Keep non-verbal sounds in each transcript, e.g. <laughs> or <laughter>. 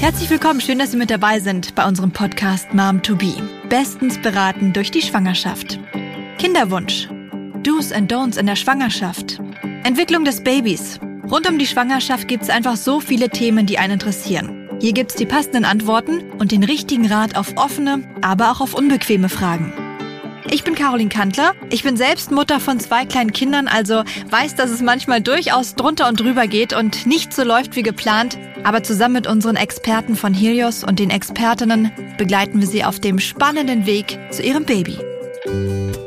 Herzlich willkommen, schön, dass Sie mit dabei sind bei unserem Podcast Mom to Be. Bestens beraten durch die Schwangerschaft. Kinderwunsch. Do's and Don'ts in der Schwangerschaft. Entwicklung des Babys. Rund um die Schwangerschaft gibt es einfach so viele Themen, die einen interessieren. Hier gibt's die passenden Antworten und den richtigen Rat auf offene, aber auch auf unbequeme Fragen. Ich bin Caroline Kantler. Ich bin selbst Mutter von zwei kleinen Kindern, also weiß, dass es manchmal durchaus drunter und drüber geht und nicht so läuft wie geplant. Aber zusammen mit unseren Experten von Helios und den Expertinnen begleiten wir sie auf dem spannenden Weg zu ihrem Baby.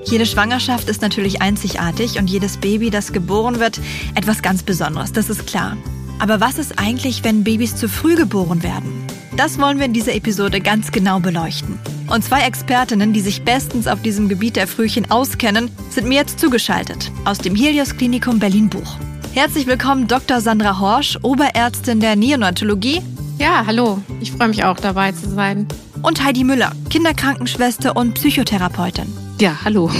Jede Schwangerschaft ist natürlich einzigartig und jedes Baby, das geboren wird, etwas ganz Besonderes, das ist klar. Aber was ist eigentlich, wenn Babys zu früh geboren werden? Das wollen wir in dieser Episode ganz genau beleuchten. Und zwei Expertinnen, die sich bestens auf diesem Gebiet der Frühchen auskennen, sind mir jetzt zugeschaltet aus dem Helios Klinikum Berlin-Buch. Herzlich willkommen Dr. Sandra Horsch, Oberärztin der Neonatologie. Ja, hallo. Ich freue mich auch dabei zu sein. Und Heidi Müller, Kinderkrankenschwester und Psychotherapeutin. Ja, hallo.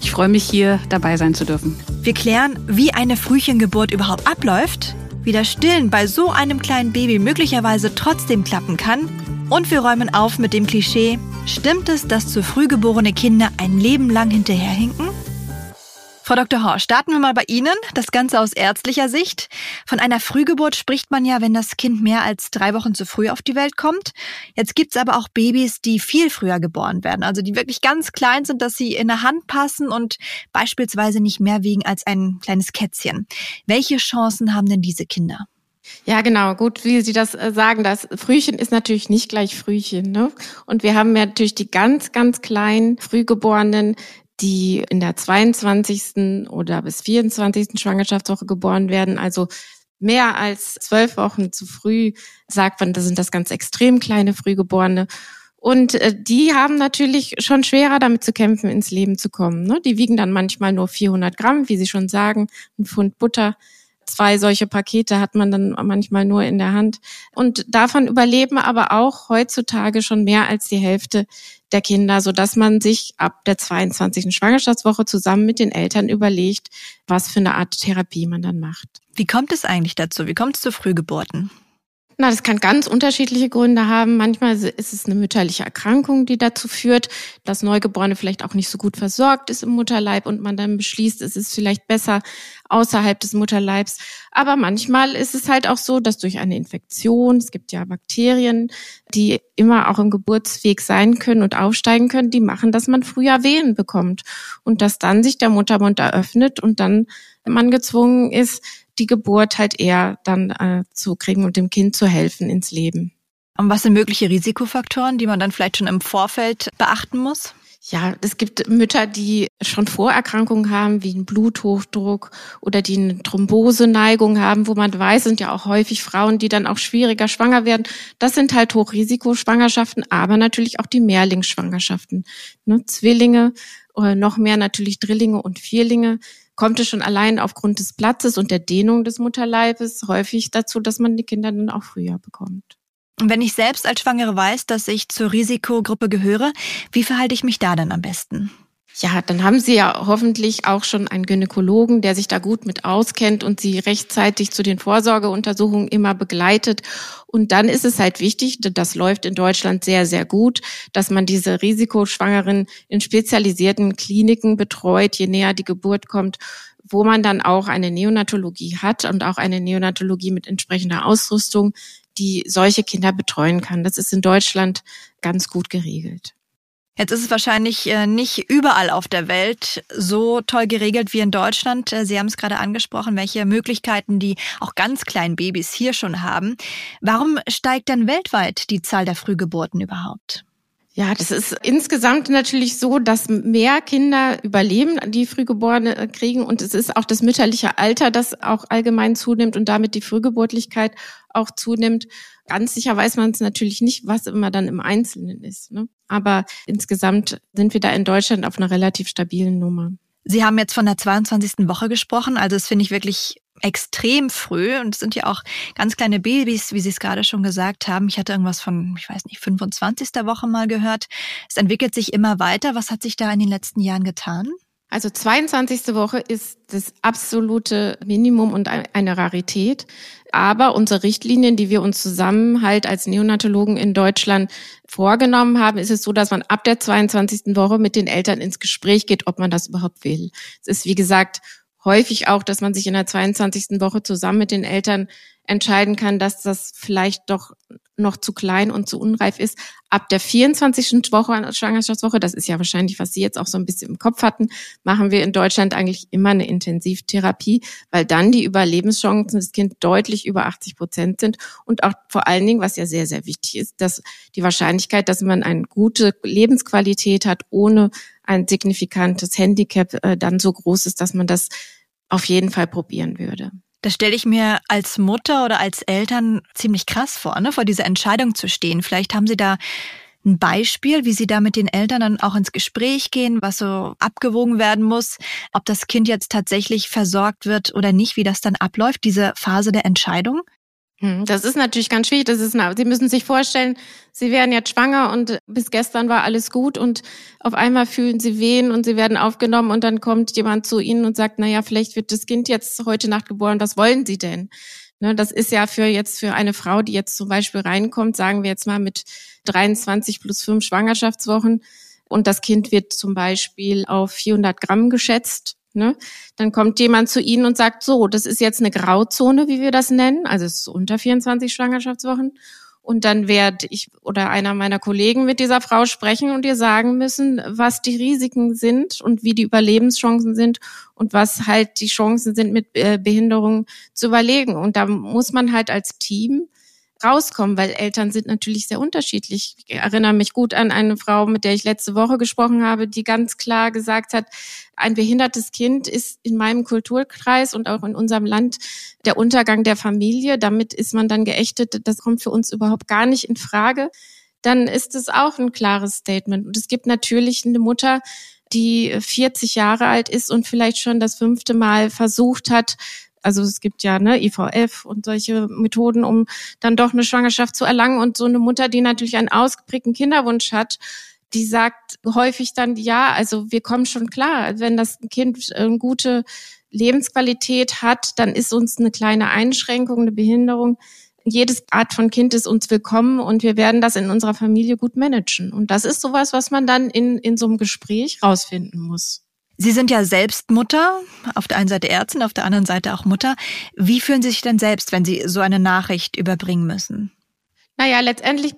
Ich freue mich hier dabei sein zu dürfen. Wir klären, wie eine Frühchengeburt überhaupt abläuft, wie das Stillen bei so einem kleinen Baby möglicherweise trotzdem klappen kann und wir räumen auf mit dem Klischee, stimmt es, dass zu früh geborene Kinder ein Leben lang hinterherhinken? Frau Dr. Horsch, starten wir mal bei Ihnen. Das Ganze aus ärztlicher Sicht. Von einer Frühgeburt spricht man ja, wenn das Kind mehr als drei Wochen zu früh auf die Welt kommt. Jetzt gibt's aber auch Babys, die viel früher geboren werden, also die wirklich ganz klein sind, dass sie in der Hand passen und beispielsweise nicht mehr wiegen als ein kleines Kätzchen. Welche Chancen haben denn diese Kinder? Ja, genau. Gut, wie Sie das äh, sagen, das Frühchen ist natürlich nicht gleich Frühchen. Ne? Und wir haben ja natürlich die ganz, ganz kleinen Frühgeborenen, die in der 22. oder bis 24. Schwangerschaftswoche geboren werden, also mehr als zwölf Wochen zu früh, sagt man, das sind das ganz extrem kleine Frühgeborene. Und äh, die haben natürlich schon schwerer damit zu kämpfen, ins Leben zu kommen. Ne? Die wiegen dann manchmal nur 400 Gramm, wie Sie schon sagen, ein Pfund Butter. Zwei solche Pakete hat man dann manchmal nur in der Hand. Und davon überleben aber auch heutzutage schon mehr als die Hälfte der Kinder, so dass man sich ab der 22. Schwangerschaftswoche zusammen mit den Eltern überlegt, was für eine Art Therapie man dann macht. Wie kommt es eigentlich dazu? Wie kommt es zu Frühgeburten? Na, das kann ganz unterschiedliche Gründe haben. Manchmal ist es eine mütterliche Erkrankung, die dazu führt, dass Neugeborene vielleicht auch nicht so gut versorgt ist im Mutterleib und man dann beschließt, es ist vielleicht besser außerhalb des Mutterleibs. Aber manchmal ist es halt auch so, dass durch eine Infektion, es gibt ja Bakterien, die immer auch im Geburtsweg sein können und aufsteigen können, die machen, dass man früher Wehen bekommt und dass dann sich der Muttermund eröffnet und dann man gezwungen ist, die Geburt halt eher dann äh, zu kriegen und dem Kind zu helfen ins Leben. Und was sind mögliche Risikofaktoren, die man dann vielleicht schon im Vorfeld beachten muss? Ja, es gibt Mütter, die schon Vorerkrankungen haben, wie einen Bluthochdruck oder die eine Thromboseneigung haben, wo man weiß, sind ja auch häufig Frauen, die dann auch schwieriger schwanger werden. Das sind halt Hochrisikoschwangerschaften, aber natürlich auch die Mehrlingsschwangerschaften. Ne? Zwillinge, oder noch mehr natürlich Drillinge und Vierlinge kommt es schon allein aufgrund des Platzes und der Dehnung des Mutterleibes häufig dazu, dass man die Kinder dann auch früher bekommt. Und wenn ich selbst als Schwangere weiß, dass ich zur Risikogruppe gehöre, wie verhalte ich mich da dann am besten? Ja, dann haben Sie ja hoffentlich auch schon einen Gynäkologen, der sich da gut mit auskennt und Sie rechtzeitig zu den Vorsorgeuntersuchungen immer begleitet. Und dann ist es halt wichtig, das läuft in Deutschland sehr, sehr gut, dass man diese Risikoschwangeren in spezialisierten Kliniken betreut, je näher die Geburt kommt, wo man dann auch eine Neonatologie hat und auch eine Neonatologie mit entsprechender Ausrüstung, die solche Kinder betreuen kann. Das ist in Deutschland ganz gut geregelt. Jetzt ist es wahrscheinlich äh, nicht überall auf der Welt so toll geregelt wie in Deutschland. Äh, Sie haben es gerade angesprochen, welche Möglichkeiten die auch ganz kleinen Babys hier schon haben. Warum steigt denn weltweit die Zahl der Frühgeburten überhaupt? Ja, das ist insgesamt natürlich so, dass mehr Kinder überleben, die Frühgeborene kriegen. Und es ist auch das mütterliche Alter, das auch allgemein zunimmt und damit die Frühgeburtlichkeit auch zunimmt. Ganz sicher weiß man es natürlich nicht, was immer dann im Einzelnen ist. Ne? Aber insgesamt sind wir da in Deutschland auf einer relativ stabilen Nummer. Sie haben jetzt von der 22. Woche gesprochen, also das finde ich wirklich extrem früh und es sind ja auch ganz kleine Babys, wie Sie es gerade schon gesagt haben. Ich hatte irgendwas von, ich weiß nicht, 25. Woche mal gehört. Es entwickelt sich immer weiter. Was hat sich da in den letzten Jahren getan? Also 22. Woche ist das absolute Minimum und eine Rarität. Aber unsere Richtlinien, die wir uns zusammen halt als Neonatologen in Deutschland vorgenommen haben, ist es so, dass man ab der 22. Woche mit den Eltern ins Gespräch geht, ob man das überhaupt will. Es ist, wie gesagt, häufig auch, dass man sich in der 22. Woche zusammen mit den Eltern entscheiden kann, dass das vielleicht doch noch zu klein und zu unreif ist. Ab der 24. Woche, Schwangerschaftswoche, das ist ja wahrscheinlich, was Sie jetzt auch so ein bisschen im Kopf hatten, machen wir in Deutschland eigentlich immer eine Intensivtherapie, weil dann die Überlebenschancen des Kindes deutlich über 80 Prozent sind und auch vor allen Dingen, was ja sehr, sehr wichtig ist, dass die Wahrscheinlichkeit, dass man eine gute Lebensqualität hat, ohne ein signifikantes Handicap, äh, dann so groß ist, dass man das auf jeden Fall probieren würde. Das stelle ich mir als Mutter oder als Eltern ziemlich krass vor, ne? vor dieser Entscheidung zu stehen. Vielleicht haben Sie da ein Beispiel, wie Sie da mit den Eltern dann auch ins Gespräch gehen, was so abgewogen werden muss, ob das Kind jetzt tatsächlich versorgt wird oder nicht, wie das dann abläuft, diese Phase der Entscheidung? Hm, das ist natürlich ganz schwierig. Das ist, Sie müssen sich vorstellen, Sie werden jetzt schwanger und bis gestern war alles gut und auf einmal fühlen Sie Wehen und Sie werden aufgenommen und dann kommt jemand zu Ihnen und sagt, na ja, vielleicht wird das Kind jetzt heute Nacht geboren. Was wollen Sie denn? Ne, das ist ja für jetzt für eine Frau, die jetzt zum Beispiel reinkommt, sagen wir jetzt mal mit 23 plus 5 Schwangerschaftswochen und das Kind wird zum Beispiel auf 400 Gramm geschätzt Ne? Dann kommt jemand zu Ihnen und sagt, so, das ist jetzt eine Grauzone, wie wir das nennen, also es ist unter 24 Schwangerschaftswochen. Und dann werde ich oder einer meiner Kollegen mit dieser Frau sprechen und ihr sagen müssen, was die Risiken sind und wie die Überlebenschancen sind und was halt die Chancen sind, mit äh, Behinderung zu überlegen. Und da muss man halt als Team rauskommen, weil Eltern sind natürlich sehr unterschiedlich. Ich erinnere mich gut an eine Frau, mit der ich letzte Woche gesprochen habe, die ganz klar gesagt hat, ein behindertes Kind ist in meinem Kulturkreis und auch in unserem Land der Untergang der Familie. Damit ist man dann geächtet. Das kommt für uns überhaupt gar nicht in Frage. Dann ist es auch ein klares Statement. Und es gibt natürlich eine Mutter, die 40 Jahre alt ist und vielleicht schon das fünfte Mal versucht hat, also es gibt ja ne, IVF und solche Methoden, um dann doch eine Schwangerschaft zu erlangen. Und so eine Mutter, die natürlich einen ausgeprägten Kinderwunsch hat, die sagt häufig dann, ja, also wir kommen schon klar, wenn das Kind eine gute Lebensqualität hat, dann ist uns eine kleine Einschränkung, eine Behinderung, jedes Art von Kind ist uns willkommen und wir werden das in unserer Familie gut managen. Und das ist sowas, was man dann in, in so einem Gespräch rausfinden muss. Sie sind ja selbst Mutter, auf der einen Seite Ärztin, auf der anderen Seite auch Mutter. Wie fühlen Sie sich denn selbst, wenn Sie so eine Nachricht überbringen müssen? Naja, letztendlich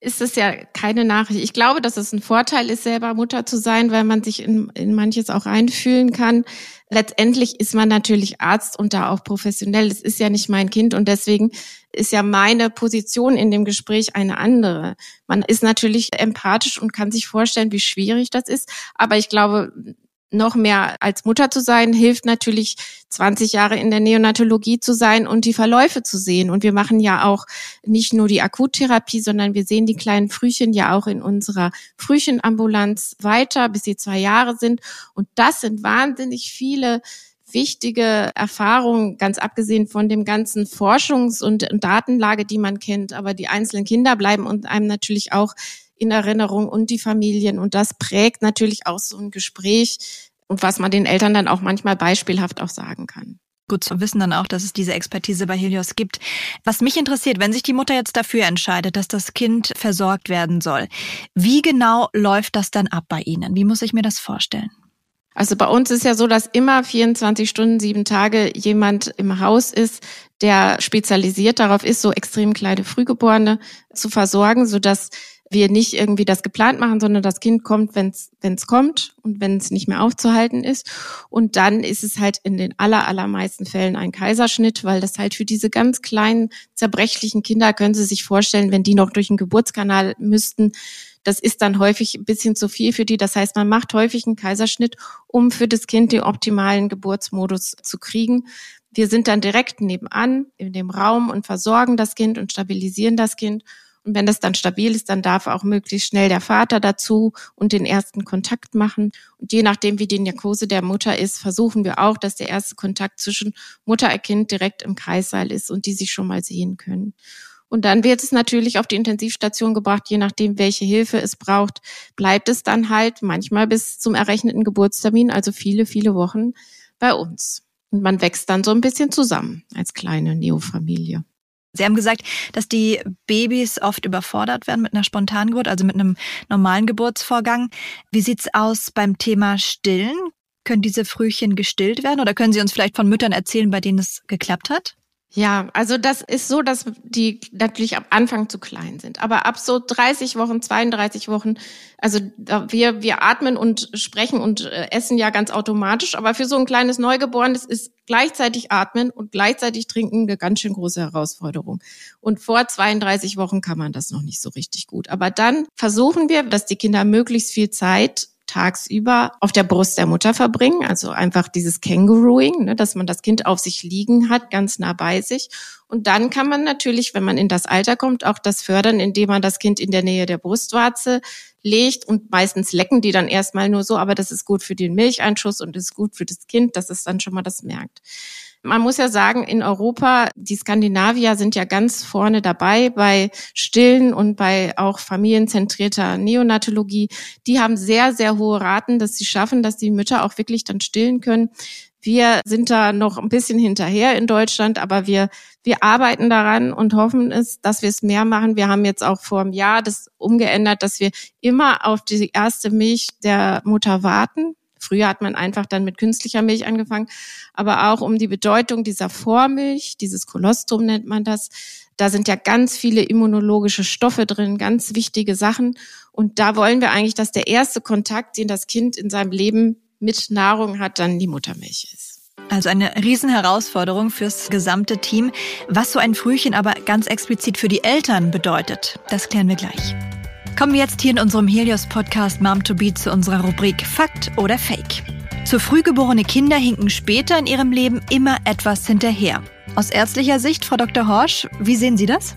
ist es ja keine Nachricht. Ich glaube, dass es ein Vorteil ist, selber Mutter zu sein, weil man sich in, in manches auch einfühlen kann. Letztendlich ist man natürlich Arzt und da auch professionell. Es ist ja nicht mein Kind und deswegen ist ja meine Position in dem Gespräch eine andere. Man ist natürlich empathisch und kann sich vorstellen, wie schwierig das ist. Aber ich glaube, noch mehr als Mutter zu sein, hilft natürlich 20 Jahre in der Neonatologie zu sein und die Verläufe zu sehen. Und wir machen ja auch nicht nur die Akuttherapie, sondern wir sehen die kleinen Frühchen ja auch in unserer Frühchenambulanz weiter, bis sie zwei Jahre sind. Und das sind wahnsinnig viele wichtige Erfahrungen, ganz abgesehen von dem ganzen Forschungs- und Datenlage, die man kennt. Aber die einzelnen Kinder bleiben und einem natürlich auch in Erinnerung und die Familien. Und das prägt natürlich auch so ein Gespräch und was man den Eltern dann auch manchmal beispielhaft auch sagen kann. Gut zu wissen dann auch, dass es diese Expertise bei Helios gibt. Was mich interessiert, wenn sich die Mutter jetzt dafür entscheidet, dass das Kind versorgt werden soll, wie genau läuft das dann ab bei Ihnen? Wie muss ich mir das vorstellen? Also bei uns ist ja so, dass immer 24 Stunden, sieben Tage jemand im Haus ist, der spezialisiert darauf ist, so extrem kleine Frühgeborene zu versorgen, sodass wir nicht irgendwie das geplant machen, sondern das Kind kommt, wenn es kommt und wenn es nicht mehr aufzuhalten ist. Und dann ist es halt in den aller, allermeisten Fällen ein Kaiserschnitt, weil das halt für diese ganz kleinen, zerbrechlichen Kinder, können Sie sich vorstellen, wenn die noch durch den Geburtskanal müssten, das ist dann häufig ein bisschen zu viel für die. Das heißt, man macht häufig einen Kaiserschnitt, um für das Kind den optimalen Geburtsmodus zu kriegen. Wir sind dann direkt nebenan in dem Raum und versorgen das Kind und stabilisieren das Kind. Und wenn das dann stabil ist, dann darf auch möglichst schnell der Vater dazu und den ersten Kontakt machen. Und je nachdem, wie die Narkose der Mutter ist, versuchen wir auch, dass der erste Kontakt zwischen Mutter und Kind direkt im Kreissaal ist und die sich schon mal sehen können. Und dann wird es natürlich auf die Intensivstation gebracht, je nachdem, welche Hilfe es braucht, bleibt es dann halt manchmal bis zum errechneten Geburtstermin, also viele, viele Wochen bei uns. Und man wächst dann so ein bisschen zusammen als kleine Neofamilie. Sie haben gesagt, dass die Babys oft überfordert werden mit einer Spontangeburt, also mit einem normalen Geburtsvorgang. Wie sieht's aus beim Thema Stillen? Können diese Frühchen gestillt werden oder können Sie uns vielleicht von Müttern erzählen, bei denen es geklappt hat? Ja, also das ist so, dass die natürlich am Anfang zu klein sind. Aber ab so 30 Wochen, 32 Wochen, also wir, wir atmen und sprechen und äh, essen ja ganz automatisch. Aber für so ein kleines Neugeborenes ist gleichzeitig atmen und gleichzeitig trinken eine ganz schön große Herausforderung. Und vor 32 Wochen kann man das noch nicht so richtig gut. Aber dann versuchen wir, dass die Kinder möglichst viel Zeit tagsüber auf der Brust der Mutter verbringen, also einfach dieses Kängurooing, ne, dass man das Kind auf sich liegen hat, ganz nah bei sich. Und dann kann man natürlich, wenn man in das Alter kommt, auch das fördern, indem man das Kind in der Nähe der Brustwarze legt und meistens lecken die dann erstmal nur so, aber das ist gut für den Milcheinschuss und ist gut für das Kind, dass es dann schon mal das merkt. Man muss ja sagen, in Europa, die Skandinavier sind ja ganz vorne dabei bei Stillen und bei auch familienzentrierter Neonatologie. Die haben sehr, sehr hohe Raten, dass sie schaffen, dass die Mütter auch wirklich dann stillen können. Wir sind da noch ein bisschen hinterher in Deutschland, aber wir, wir arbeiten daran und hoffen es, dass wir es mehr machen. Wir haben jetzt auch vor einem Jahr das umgeändert, dass wir immer auf die erste Milch der Mutter warten. Früher hat man einfach dann mit künstlicher Milch angefangen, aber auch um die Bedeutung dieser Vormilch, dieses Kolostrum nennt man das. Da sind ja ganz viele immunologische Stoffe drin, ganz wichtige Sachen. Und da wollen wir eigentlich, dass der erste Kontakt, den das Kind in seinem Leben mit Nahrung hat, dann die Muttermilch ist. Also eine Riesenherausforderung fürs gesamte Team. Was so ein Frühchen aber ganz explizit für die Eltern bedeutet, das klären wir gleich. Kommen wir jetzt hier in unserem Helios-Podcast Mom to Be zu unserer Rubrik Fakt oder Fake. Zu früh geborene Kinder hinken später in ihrem Leben immer etwas hinterher. Aus ärztlicher Sicht, Frau Dr. Horsch, wie sehen Sie das?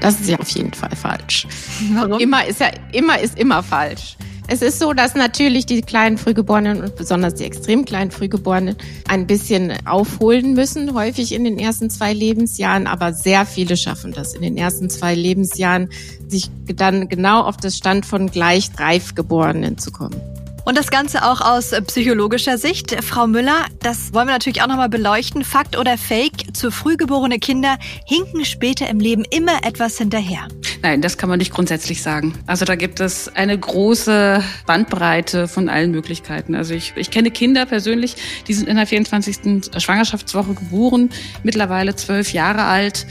Das ist ja auf jeden Fall falsch. Warum? Immer ist ja immer ist immer falsch. Es ist so, dass natürlich die kleinen Frühgeborenen und besonders die extrem kleinen Frühgeborenen ein bisschen aufholen müssen, häufig in den ersten zwei Lebensjahren, aber sehr viele schaffen das in den ersten zwei Lebensjahren, sich dann genau auf das Stand von gleich reif Geborenen zu kommen. Und das Ganze auch aus psychologischer Sicht. Frau Müller, das wollen wir natürlich auch nochmal beleuchten. Fakt oder Fake, zu früh geborene Kinder hinken später im Leben immer etwas hinterher. Nein, das kann man nicht grundsätzlich sagen. Also da gibt es eine große Bandbreite von allen Möglichkeiten. Also ich, ich kenne Kinder persönlich, die sind in der 24. Schwangerschaftswoche geboren, mittlerweile zwölf Jahre alt,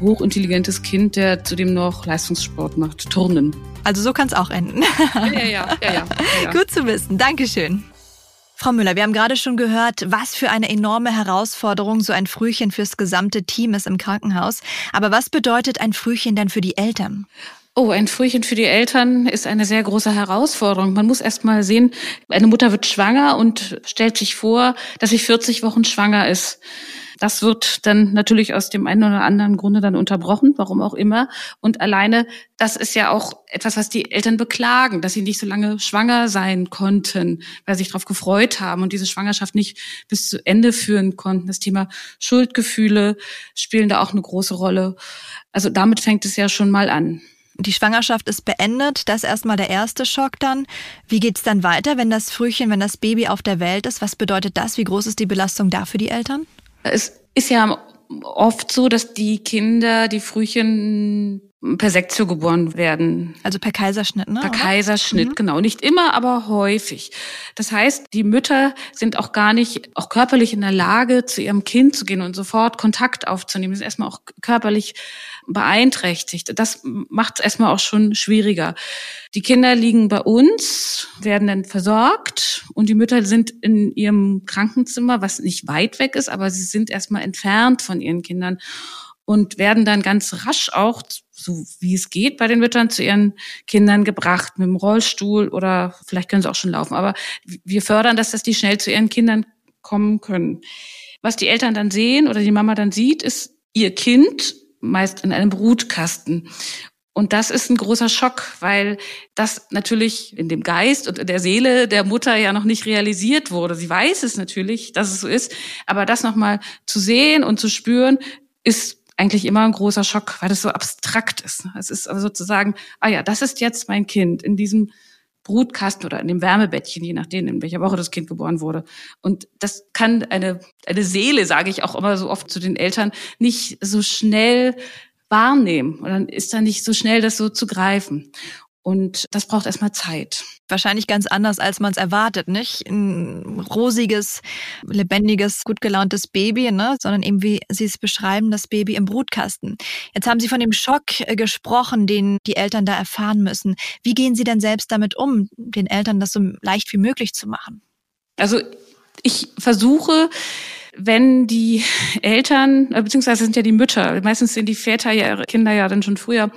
hochintelligentes Kind, der zudem noch Leistungssport macht, Turnen. Also so kann es auch enden. Ja, ja, ja, ja, ja. Gut zu wissen. Dankeschön. Frau Müller, wir haben gerade schon gehört, was für eine enorme Herausforderung so ein Frühchen fürs gesamte Team ist im Krankenhaus. Aber was bedeutet ein Frühchen denn für die Eltern? Oh, ein Frühchen für die Eltern ist eine sehr große Herausforderung. Man muss erst mal sehen, eine Mutter wird schwanger und stellt sich vor, dass sie 40 Wochen schwanger ist. Das wird dann natürlich aus dem einen oder anderen Grunde dann unterbrochen, warum auch immer. Und alleine, das ist ja auch etwas, was die Eltern beklagen, dass sie nicht so lange schwanger sein konnten, weil sie sich darauf gefreut haben und diese Schwangerschaft nicht bis zu Ende führen konnten. Das Thema Schuldgefühle spielen da auch eine große Rolle. Also damit fängt es ja schon mal an. Die Schwangerschaft ist beendet, das ist erstmal der erste Schock dann. Wie geht's dann weiter, wenn das Frühchen, wenn das Baby auf der Welt ist? Was bedeutet das? Wie groß ist die Belastung da für die Eltern? Es ist ja oft so, dass die Kinder, die Frühchen per Sektio geboren werden. Also per Kaiserschnitt, ne? Per Kaiserschnitt, mhm. genau. Nicht immer, aber häufig. Das heißt, die Mütter sind auch gar nicht, auch körperlich in der Lage, zu ihrem Kind zu gehen und sofort Kontakt aufzunehmen. Sie sind erstmal auch körperlich beeinträchtigt. Das macht es erstmal auch schon schwieriger. Die Kinder liegen bei uns, werden dann versorgt und die Mütter sind in ihrem Krankenzimmer, was nicht weit weg ist, aber sie sind erstmal entfernt von ihren Kindern und werden dann ganz rasch auch, so wie es geht, bei den Müttern zu ihren Kindern gebracht mit dem Rollstuhl oder vielleicht können sie auch schon laufen. Aber wir fördern das, dass die schnell zu ihren Kindern kommen können. Was die Eltern dann sehen oder die Mama dann sieht, ist ihr Kind meist in einem Brutkasten. Und das ist ein großer Schock, weil das natürlich in dem Geist und in der Seele der Mutter ja noch nicht realisiert wurde. Sie weiß es natürlich, dass es so ist, aber das nochmal zu sehen und zu spüren, ist eigentlich immer ein großer Schock, weil das so abstrakt ist. Es ist also sozusagen, ah ja, das ist jetzt mein Kind in diesem Brutkasten oder in dem Wärmebettchen, je nachdem, in welcher Woche das Kind geboren wurde. Und das kann eine, eine Seele, sage ich auch immer so oft zu den Eltern, nicht so schnell wahrnehmen. Und dann ist da nicht so schnell, das so zu greifen. Und das braucht erstmal Zeit. Wahrscheinlich ganz anders, als man es erwartet, nicht? Ein rosiges, lebendiges, gut gelauntes Baby, ne? sondern eben wie Sie es beschreiben, das Baby im Brutkasten. Jetzt haben Sie von dem Schock äh, gesprochen, den die Eltern da erfahren müssen. Wie gehen Sie denn selbst damit um, den Eltern das so leicht wie möglich zu machen? Also ich versuche, wenn die Eltern, äh, beziehungsweise sind ja die Mütter, meistens sind die Väter ja ihre Kinder ja dann schon früher,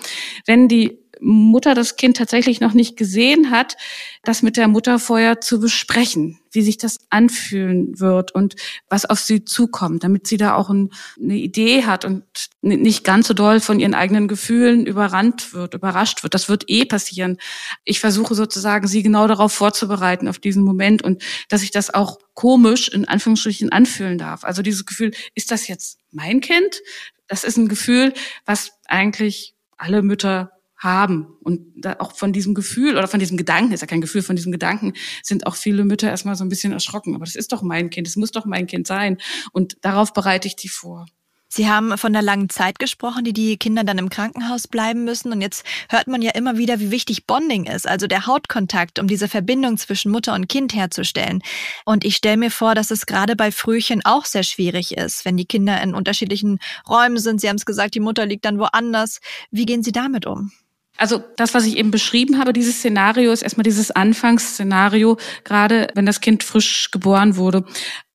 wenn die Mutter das Kind tatsächlich noch nicht gesehen hat, das mit der Mutter vorher zu besprechen, wie sich das anfühlen wird und was auf sie zukommt, damit sie da auch ein, eine Idee hat und nicht ganz so doll von ihren eigenen Gefühlen überrannt wird, überrascht wird. Das wird eh passieren. Ich versuche sozusagen, sie genau darauf vorzubereiten, auf diesen Moment und dass ich das auch komisch in Anführungsstrichen anfühlen darf. Also dieses Gefühl, ist das jetzt mein Kind? Das ist ein Gefühl, was eigentlich alle Mütter haben. Und da auch von diesem Gefühl oder von diesem Gedanken, ist ja kein Gefühl, von diesem Gedanken sind auch viele Mütter erstmal so ein bisschen erschrocken. Aber das ist doch mein Kind, das muss doch mein Kind sein. Und darauf bereite ich die vor. Sie haben von der langen Zeit gesprochen, die die Kinder dann im Krankenhaus bleiben müssen. Und jetzt hört man ja immer wieder, wie wichtig Bonding ist, also der Hautkontakt, um diese Verbindung zwischen Mutter und Kind herzustellen. Und ich stelle mir vor, dass es gerade bei Frühchen auch sehr schwierig ist, wenn die Kinder in unterschiedlichen Räumen sind. Sie haben es gesagt, die Mutter liegt dann woanders. Wie gehen Sie damit um? Also das, was ich eben beschrieben habe, dieses Szenario ist erstmal dieses Anfangsszenario, gerade wenn das Kind frisch geboren wurde.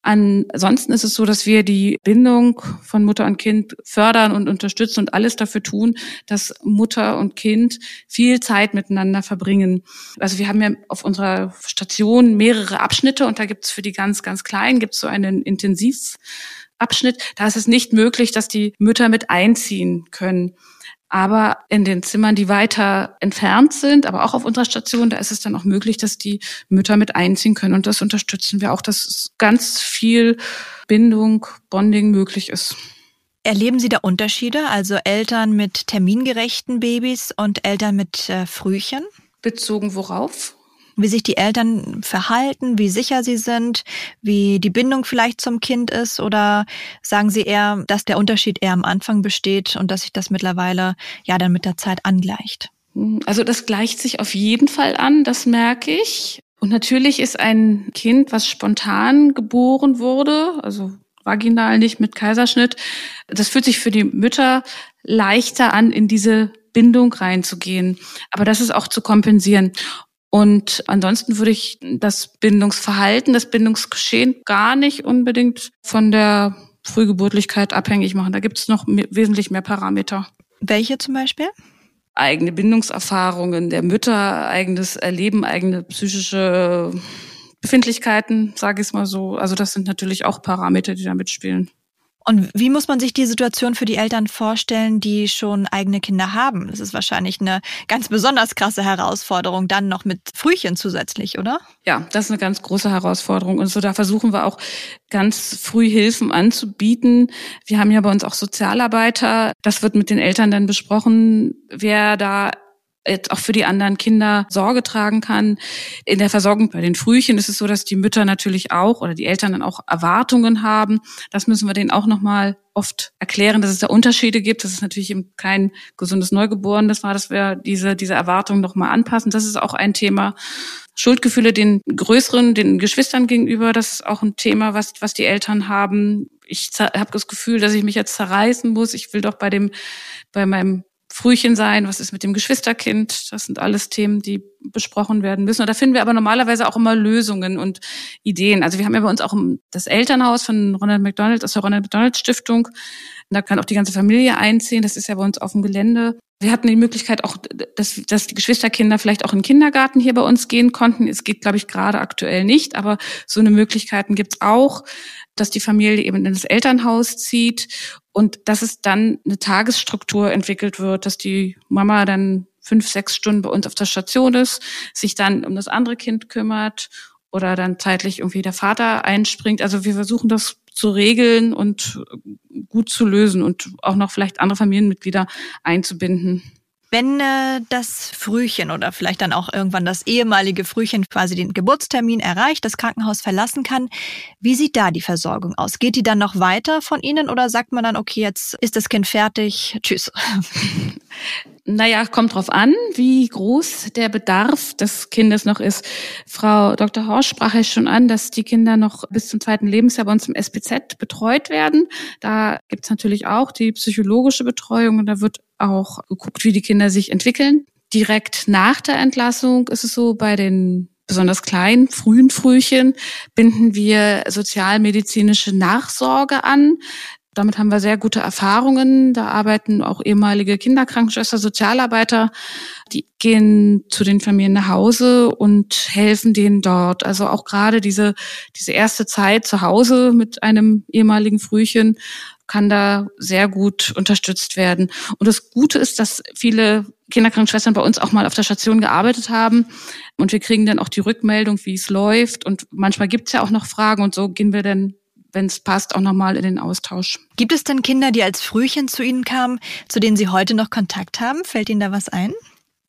Ansonsten ist es so, dass wir die Bindung von Mutter und Kind fördern und unterstützen und alles dafür tun, dass Mutter und Kind viel Zeit miteinander verbringen. Also wir haben ja auf unserer Station mehrere Abschnitte und da gibt es für die ganz, ganz Kleinen gibt es so einen Intensivabschnitt. Da ist es nicht möglich, dass die Mütter mit einziehen können. Aber in den Zimmern, die weiter entfernt sind, aber auch auf unserer Station, da ist es dann auch möglich, dass die Mütter mit einziehen können. Und das unterstützen wir auch, dass ganz viel Bindung, Bonding möglich ist. Erleben Sie da Unterschiede, also Eltern mit termingerechten Babys und Eltern mit äh, Frühchen? Bezogen worauf? Wie sich die Eltern verhalten, wie sicher sie sind, wie die Bindung vielleicht zum Kind ist oder sagen sie eher, dass der Unterschied eher am Anfang besteht und dass sich das mittlerweile ja dann mit der Zeit angleicht? Also das gleicht sich auf jeden Fall an, das merke ich. Und natürlich ist ein Kind, was spontan geboren wurde, also vaginal nicht mit Kaiserschnitt, das fühlt sich für die Mütter leichter an, in diese Bindung reinzugehen. Aber das ist auch zu kompensieren. Und ansonsten würde ich das Bindungsverhalten, das Bindungsgeschehen gar nicht unbedingt von der Frühgeburtlichkeit abhängig machen. Da gibt es noch wesentlich mehr Parameter. Welche zum Beispiel? Eigene Bindungserfahrungen der Mütter, eigenes Erleben, eigene psychische Befindlichkeiten, sage ich es mal so. Also das sind natürlich auch Parameter, die da mitspielen. Und wie muss man sich die Situation für die Eltern vorstellen, die schon eigene Kinder haben? Das ist wahrscheinlich eine ganz besonders krasse Herausforderung, dann noch mit Frühchen zusätzlich, oder? Ja, das ist eine ganz große Herausforderung. Und so da versuchen wir auch ganz früh Hilfen anzubieten. Wir haben ja bei uns auch Sozialarbeiter. Das wird mit den Eltern dann besprochen, wer da auch für die anderen Kinder Sorge tragen kann. In der Versorgung bei den Frühchen ist es so, dass die Mütter natürlich auch oder die Eltern dann auch Erwartungen haben. Das müssen wir denen auch nochmal oft erklären, dass es da Unterschiede gibt. Das ist natürlich eben kein gesundes Neugeborenes war, dass wir diese, diese Erwartungen nochmal anpassen. Das ist auch ein Thema. Schuldgefühle den größeren, den Geschwistern gegenüber, das ist auch ein Thema, was, was die Eltern haben. Ich habe das Gefühl, dass ich mich jetzt zerreißen muss. Ich will doch bei dem, bei meinem Frühchen sein, was ist mit dem Geschwisterkind. Das sind alles Themen, die besprochen werden müssen. Und da finden wir aber normalerweise auch immer Lösungen und Ideen. Also wir haben ja bei uns auch das Elternhaus von Ronald McDonald aus der Ronald McDonald Stiftung. Da kann auch die ganze Familie einziehen. Das ist ja bei uns auf dem Gelände. Wir hatten die Möglichkeit auch, dass, dass die Geschwisterkinder vielleicht auch in den Kindergarten hier bei uns gehen konnten. Es geht, glaube ich, gerade aktuell nicht, aber so eine Möglichkeiten gibt's auch, dass die Familie eben in das Elternhaus zieht und dass es dann eine Tagesstruktur entwickelt wird, dass die Mama dann fünf, sechs Stunden bei uns auf der Station ist, sich dann um das andere Kind kümmert oder dann zeitlich irgendwie der Vater einspringt. Also wir versuchen das zu regeln und gut zu lösen und auch noch vielleicht andere Familienmitglieder einzubinden. Wenn äh, das Frühchen oder vielleicht dann auch irgendwann das ehemalige Frühchen quasi den Geburtstermin erreicht, das Krankenhaus verlassen kann, wie sieht da die Versorgung aus? Geht die dann noch weiter von Ihnen oder sagt man dann, okay, jetzt ist das Kind fertig, tschüss? <laughs> Naja, kommt drauf an, wie groß der Bedarf des Kindes noch ist. Frau Dr. Horsch sprach ja schon an, dass die Kinder noch bis zum zweiten Lebensjahr bei uns im SPZ betreut werden. Da gibt's natürlich auch die psychologische Betreuung und da wird auch geguckt, wie die Kinder sich entwickeln. Direkt nach der Entlassung ist es so, bei den besonders kleinen, frühen Frühchen binden wir sozialmedizinische Nachsorge an. Damit haben wir sehr gute Erfahrungen. Da arbeiten auch ehemalige Kinderkrankenschwester, Sozialarbeiter, die gehen zu den Familien nach Hause und helfen denen dort. Also auch gerade diese, diese erste Zeit zu Hause mit einem ehemaligen Frühchen kann da sehr gut unterstützt werden. Und das Gute ist, dass viele Kinderkrankenschwestern bei uns auch mal auf der Station gearbeitet haben. Und wir kriegen dann auch die Rückmeldung, wie es läuft. Und manchmal gibt es ja auch noch Fragen und so gehen wir dann wenn es passt, auch nochmal in den Austausch. Gibt es denn Kinder, die als Frühchen zu Ihnen kamen, zu denen Sie heute noch Kontakt haben? Fällt Ihnen da was ein?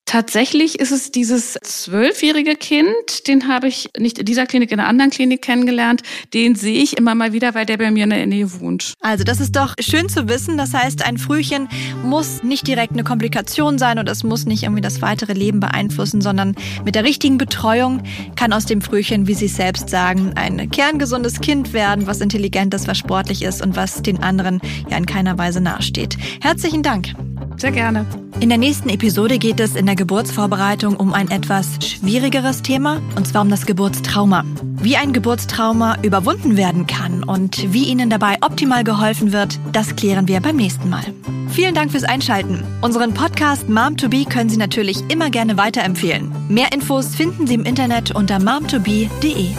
Tatsächlich ist es dieses zwölfjährige Kind, den habe ich nicht in dieser Klinik, in einer anderen Klinik kennengelernt. Den sehe ich immer mal wieder, weil der bei mir in der Nähe wohnt. Also das ist doch schön zu wissen. Das heißt, ein Frühchen muss nicht direkt eine Komplikation sein und es muss nicht irgendwie das weitere Leben beeinflussen, sondern mit der richtigen Betreuung kann aus dem Frühchen, wie Sie selbst sagen, ein kerngesundes Kind werden, was intelligent ist, was sportlich ist und was den anderen ja in keiner Weise nahesteht. Herzlichen Dank. Sehr gerne. In der nächsten Episode geht es in der Geburtsvorbereitung um ein etwas schwierigeres Thema, und zwar um das Geburtstrauma. Wie ein Geburtstrauma überwunden werden kann und wie Ihnen dabei optimal geholfen wird, das klären wir beim nächsten Mal. Vielen Dank fürs Einschalten. Unseren Podcast Mom to Be können Sie natürlich immer gerne weiterempfehlen. Mehr Infos finden Sie im Internet unter momtobe.de.